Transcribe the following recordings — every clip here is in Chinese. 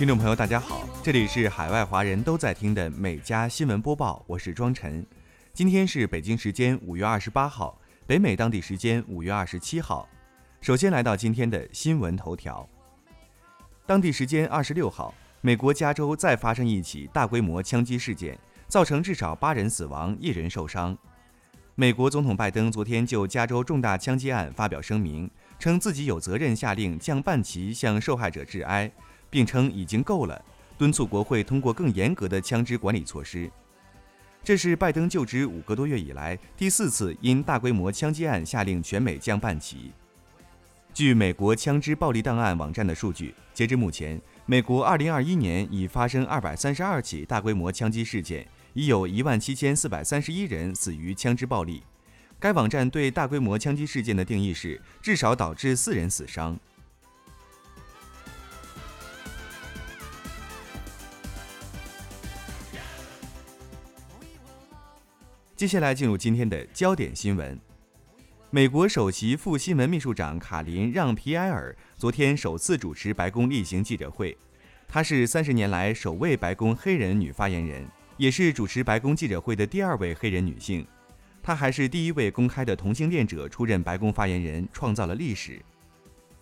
听众朋友，大家好，这里是海外华人都在听的每家新闻播报，我是庄晨。今天是北京时间五月二十八号，北美当地时间五月二十七号。首先来到今天的新闻头条。当地时间二十六号，美国加州再发生一起大规模枪击事件，造成至少八人死亡，一人受伤。美国总统拜登昨天就加州重大枪击案发表声明，称自己有责任下令降半旗向受害者致哀，并称已经够了，敦促国会通过更严格的枪支管理措施。这是拜登就职五个多月以来第四次因大规模枪击案下令全美降半旗。据美国枪支暴力档案网站的数据，截至目前，美国2021年已发生232起大规模枪击事件，已有一万七千四百三十一人死于枪支暴力。该网站对大规模枪击事件的定义是至少导致四人死伤。接下来进入今天的焦点新闻。美国首席副新闻秘书长卡琳·让皮埃尔昨天首次主持白宫例行记者会，她是三十年来首位白宫黑人女发言人，也是主持白宫记者会的第二位黑人女性。她还是第一位公开的同性恋者出任白宫发言人，创造了历史。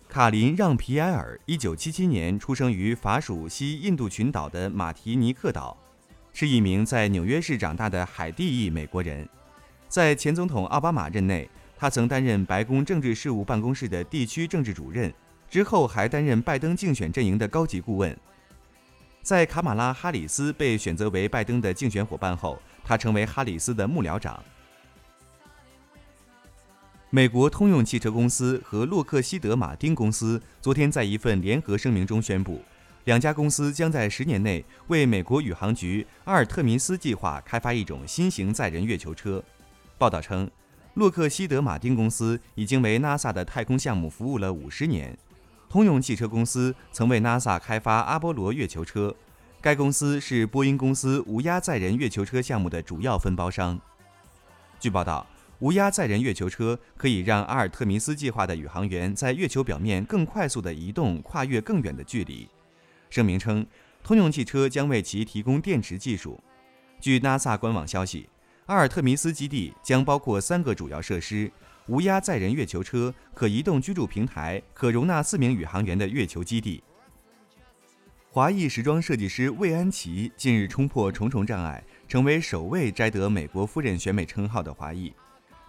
卡琳·让皮埃尔一九七七年出生于法属西印度群岛的马提尼克岛，是一名在纽约市长大的海地裔美国人，在前总统奥巴马任内。他曾担任白宫政治事务办公室的地区政治主任，之后还担任拜登竞选阵营的高级顾问。在卡马拉·哈里斯被选择为拜登的竞选伙伴后，他成为哈里斯的幕僚长。美国通用汽车公司和洛克希德·马丁公司昨天在一份联合声明中宣布，两家公司将在十年内为美国宇航局阿尔特弥斯计划开发一种新型载人月球车。报道称。洛克希德·马丁公司已经为 NASA 的太空项目服务了五十年。通用汽车公司曾为 NASA 开发阿波罗月球车，该公司是波音公司无压载人月球车项目的主要分包商。据报道，无压载人月球车可以让阿尔特弥斯计划的宇航员在月球表面更快速地移动，跨越更远的距离。声明称，通用汽车将为其提供电池技术。据 NASA 官网消息。阿尔特弥斯基地将包括三个主要设施：无压载人月球车、可移动居住平台、可容纳四名宇航员的月球基地。华裔时装设计师魏安琪近日冲破重重障碍，成为首位摘得美国夫人选美称号的华裔。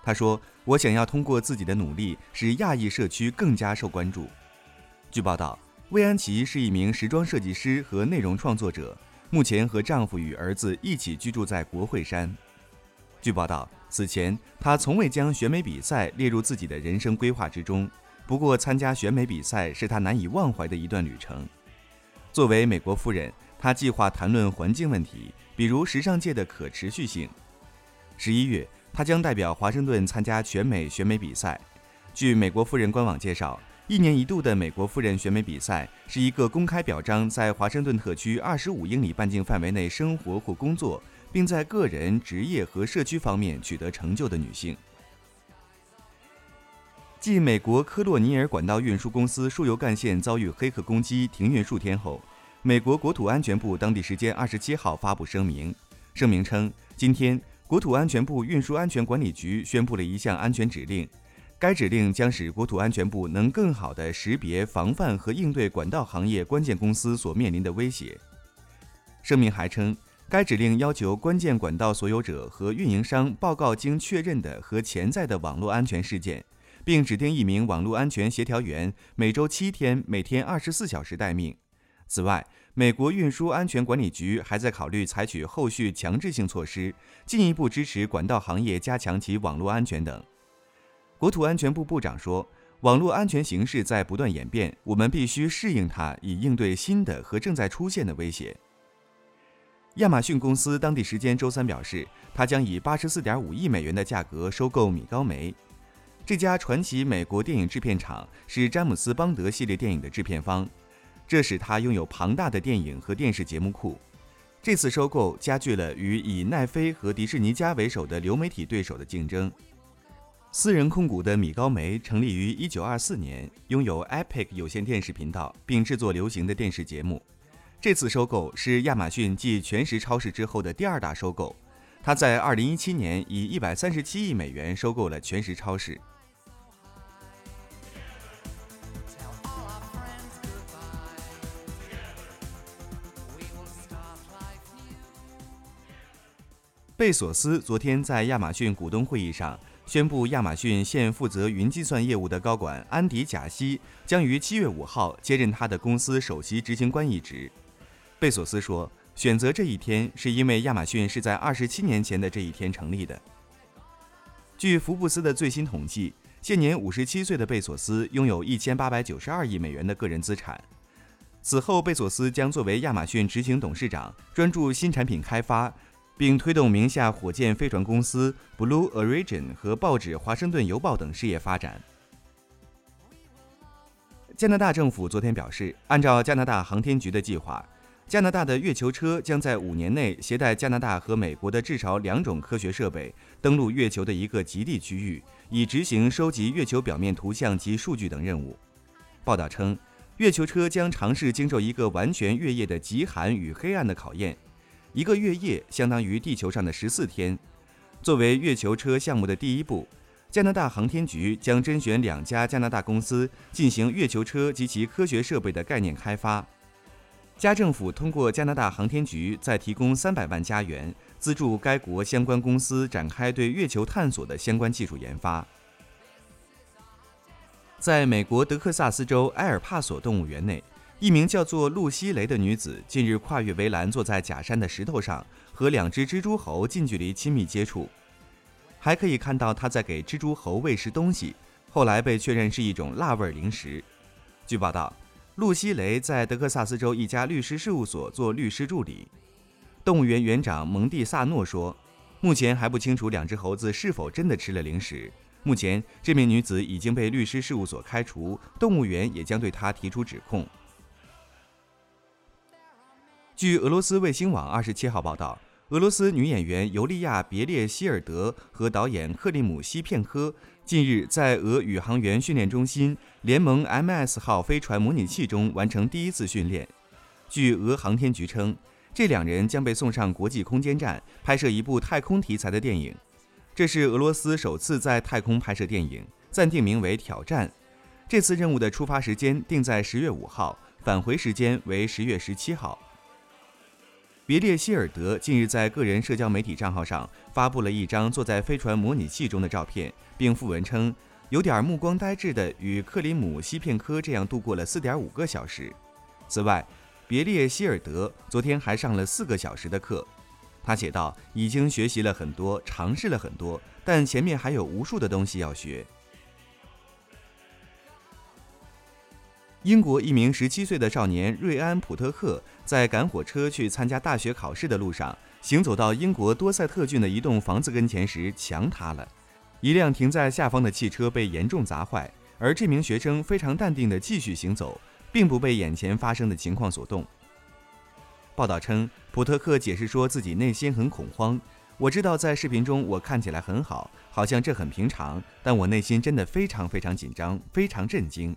他说：“我想要通过自己的努力，使亚裔社区更加受关注。”据报道，魏安琪是一名时装设计师和内容创作者，目前和丈夫与儿子一起居住在国会山。据报道，此前她从未将选美比赛列入自己的人生规划之中。不过，参加选美比赛是她难以忘怀的一段旅程。作为美国夫人，她计划谈论环境问题，比如时尚界的可持续性。十一月，她将代表华盛顿参加全美选美比赛。据美国夫人官网介绍，一年一度的美国夫人选美比赛是一个公开表彰在华盛顿特区二十五英里半径范围内生活或工作。并在个人、职业和社区方面取得成就的女性。继美国科洛尼尔管道运输公司输油干线遭遇黑客攻击停运数天后，美国国土安全部当地时间二十七号发布声明，声明称，今天国土安全部运输安全管理局宣布了一项安全指令，该指令将使国土安全部能更好地识别、防范和应对管道行业关键公司所面临的威胁。声明还称。该指令要求关键管道所有者和运营商报告经确认的和潜在的网络安全事件，并指定一名网络安全协调员，每周七天，每天二十四小时待命。此外，美国运输安全管理局还在考虑采取后续强制性措施，进一步支持管道行业加强其网络安全等。国土安全部部长说：“网络安全形势在不断演变，我们必须适应它，以应对新的和正在出现的威胁。”亚马逊公司当地时间周三表示，它将以八十四点五亿美元的价格收购米高梅。这家传奇美国电影制片厂是詹姆斯·邦德系列电影的制片方，这使它拥有庞大的电影和电视节目库。这次收购加剧了与以奈飞和迪士尼家为首的流媒体对手的竞争。私人控股的米高梅成立于一九二四年，拥有 Epic 有线电视频道，并制作流行的电视节目。这次收购是亚马逊继全食超市之后的第二大收购。他在2017年以137亿美元收购了全食超市。贝索斯昨天在亚马逊股东会议上宣布，亚马逊现负责云计算业务的高管安迪·贾西将于七月五号接任他的公司首席执行官一职。贝索斯说，选择这一天是因为亚马逊是在二十七年前的这一天成立的。据福布斯的最新统计，现年五十七岁的贝索斯拥有一千八百九十二亿美元的个人资产。此后，贝索斯将作为亚马逊执行董事长，专注新产品开发。并推动名下火箭飞船公司 Blue Origin 和报纸《华盛顿邮报》等事业发展。加拿大政府昨天表示，按照加拿大航天局的计划，加拿大的月球车将在五年内携带加拿大和美国的至少两种科学设备登陆月球的一个极地区域，以执行收集月球表面图像及数据等任务。报道称，月球车将尝试经受一个完全月夜的极寒与黑暗的考验。一个月夜相当于地球上的十四天。作为月球车项目的第一步，加拿大航天局将甄选两家加拿大公司进行月球车及其科学设备的概念开发。加政府通过加拿大航天局再提供三百万加元资助该国相关公司展开对月球探索的相关技术研发。在美国德克萨斯州埃尔帕索动物园内。一名叫做露西雷的女子近日跨越围栏，坐在假山的石头上，和两只蜘蛛猴近距离亲密接触，还可以看到她在给蜘蛛猴喂食东西。后来被确认是一种辣味零食。据报道，露西雷在德克萨斯州一家律师事务所做律师助理。动物园园长蒙蒂萨诺说：“目前还不清楚两只猴子是否真的吃了零食。目前，这名女子已经被律师事务所开除，动物园也将对她提出指控。”据俄罗斯卫星网二十七号报道，俄罗斯女演员尤利亚·别列希尔德和导演克里姆西片科近日在俄宇航员训练中心联盟 MS 号飞船模拟器中完成第一次训练。据俄航天局称，这两人将被送上国际空间站拍摄一部太空题材的电影。这是俄罗斯首次在太空拍摄电影，暂定名为《挑战》。这次任务的出发时间定在十月五号，返回时间为十月十七号。别列希尔德近日在个人社交媒体账号上发布了一张坐在飞船模拟器中的照片，并附文称有点目光呆滞的与克里姆西片科这样度过了四点五个小时。此外，别列希尔德昨天还上了四个小时的课。他写道：“已经学习了很多，尝试了很多，但前面还有无数的东西要学。”英国一名十七岁的少年瑞安·普特克在赶火车去参加大学考试的路上，行走到英国多塞特郡的一栋房子跟前时，墙塌了，一辆停在下方的汽车被严重砸坏，而这名学生非常淡定地继续行走，并不被眼前发生的情况所动。报道称，普特克解释说自己内心很恐慌。我知道在视频中我看起来很好，好像这很平常，但我内心真的非常非常紧张，非常震惊。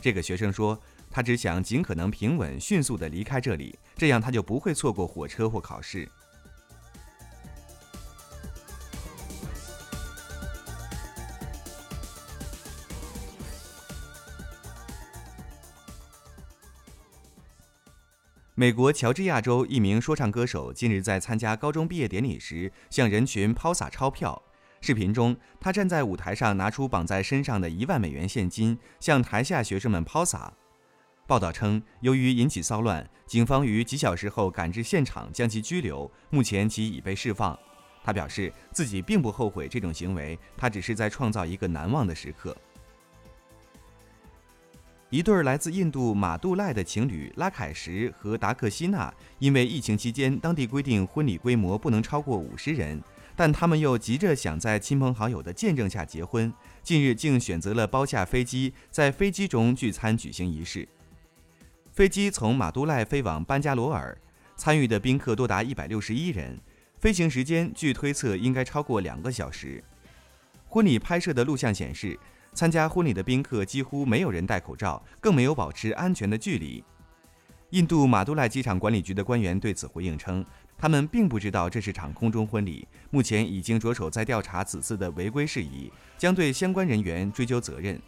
这个学生说，他只想尽可能平稳、迅速地离开这里，这样他就不会错过火车或考试。美国乔治亚州一名说唱歌手近日在参加高中毕业典礼时，向人群抛洒钞票。视频中，他站在舞台上，拿出绑在身上的一万美元现金，向台下学生们抛洒。报道称，由于引起骚乱，警方于几小时后赶至现场将其拘留。目前其已被释放。他表示自己并不后悔这种行为，他只是在创造一个难忘的时刻。一对来自印度马杜赖的情侣拉凯什和达克西娜，因为疫情期间当地规定婚礼规模不能超过五十人。但他们又急着想在亲朋好友的见证下结婚，近日竟选择了包下飞机，在飞机中聚餐举行仪式。飞机从马都赖飞往班加罗尔，参与的宾客多达一百六十一人，飞行时间据推测应该超过两个小时。婚礼拍摄的录像显示，参加婚礼的宾客几乎没有人戴口罩，更没有保持安全的距离。印度马杜赖机场管理局的官员对此回应称，他们并不知道这是场空中婚礼，目前已经着手在调查此次的违规事宜，将对相关人员追究责任。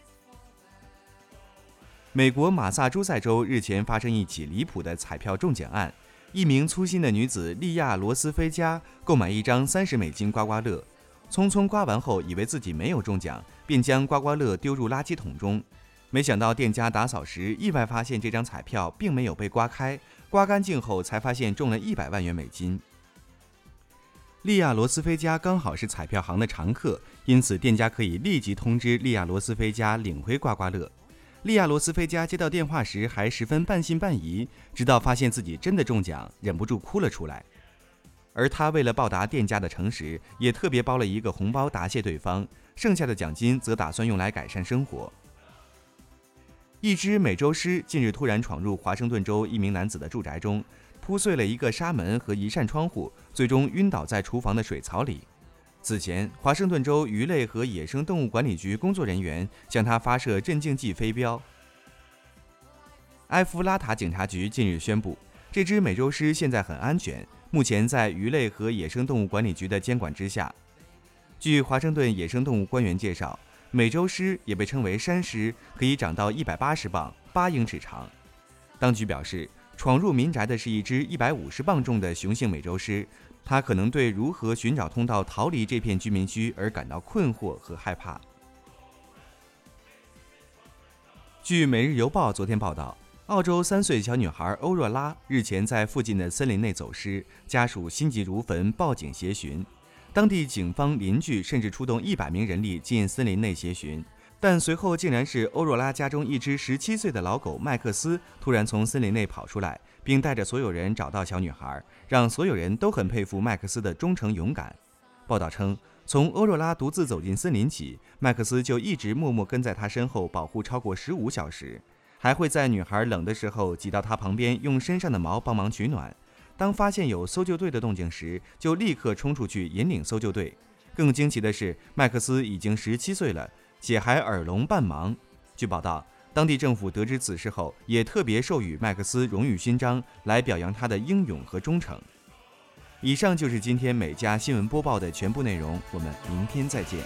美国马萨诸塞州日前发生一起离谱的彩票中奖案，一名粗心的女子利亚罗斯菲加购买一张三十美金刮刮乐。匆匆刮完后，以为自己没有中奖，便将刮刮乐丢入垃圾桶中。没想到店家打扫时，意外发现这张彩票并没有被刮开。刮干净后，才发现中了一百万元美金。利亚罗斯菲加刚好是彩票行的常客，因此店家可以立即通知利亚罗斯菲加领回刮刮乐。利亚罗斯菲加接到电话时还十分半信半疑，直到发现自己真的中奖，忍不住哭了出来。而他为了报答店家的诚实，也特别包了一个红包答谢对方，剩下的奖金则打算用来改善生活。一只美洲狮近日突然闯入华盛顿州一名男子的住宅中，扑碎了一个纱门和一扇窗户，最终晕倒在厨房的水槽里。此前，华盛顿州鱼类和野生动物管理局工作人员向他发射镇静剂飞镖。埃夫拉塔警察局近日宣布，这只美洲狮现在很安全。目前在鱼类和野生动物管理局的监管之下。据华盛顿野生动物官员介绍，美洲狮也被称为山狮，可以长到一百八十磅（八英尺长）。当局表示，闯入民宅的是一只一百五十磅重的雄性美洲狮，它可能对如何寻找通道逃离这片居民区而感到困惑和害怕。据《每日邮报》昨天报道。澳洲三岁小女孩欧若拉日前在附近的森林内走失，家属心急如焚，报警协寻。当地警方、邻居甚至出动一百名人力进森林内协寻，但随后竟然是欧若拉家中一只十七岁的老狗麦克斯突然从森林内跑出来，并带着所有人找到小女孩，让所有人都很佩服麦克斯的忠诚勇敢。报道称，从欧若拉独自走进森林起，麦克斯就一直默默跟在她身后保护超过十五小时。还会在女孩冷的时候挤到她旁边，用身上的毛帮忙取暖。当发现有搜救队的动静时，就立刻冲出去引领搜救队。更惊奇的是，麦克斯已经十七岁了，且还耳聋半盲。据报道，当地政府得知此事后，也特别授予麦克斯荣誉勋章，来表扬他的英勇和忠诚。以上就是今天每家新闻播报的全部内容，我们明天再见。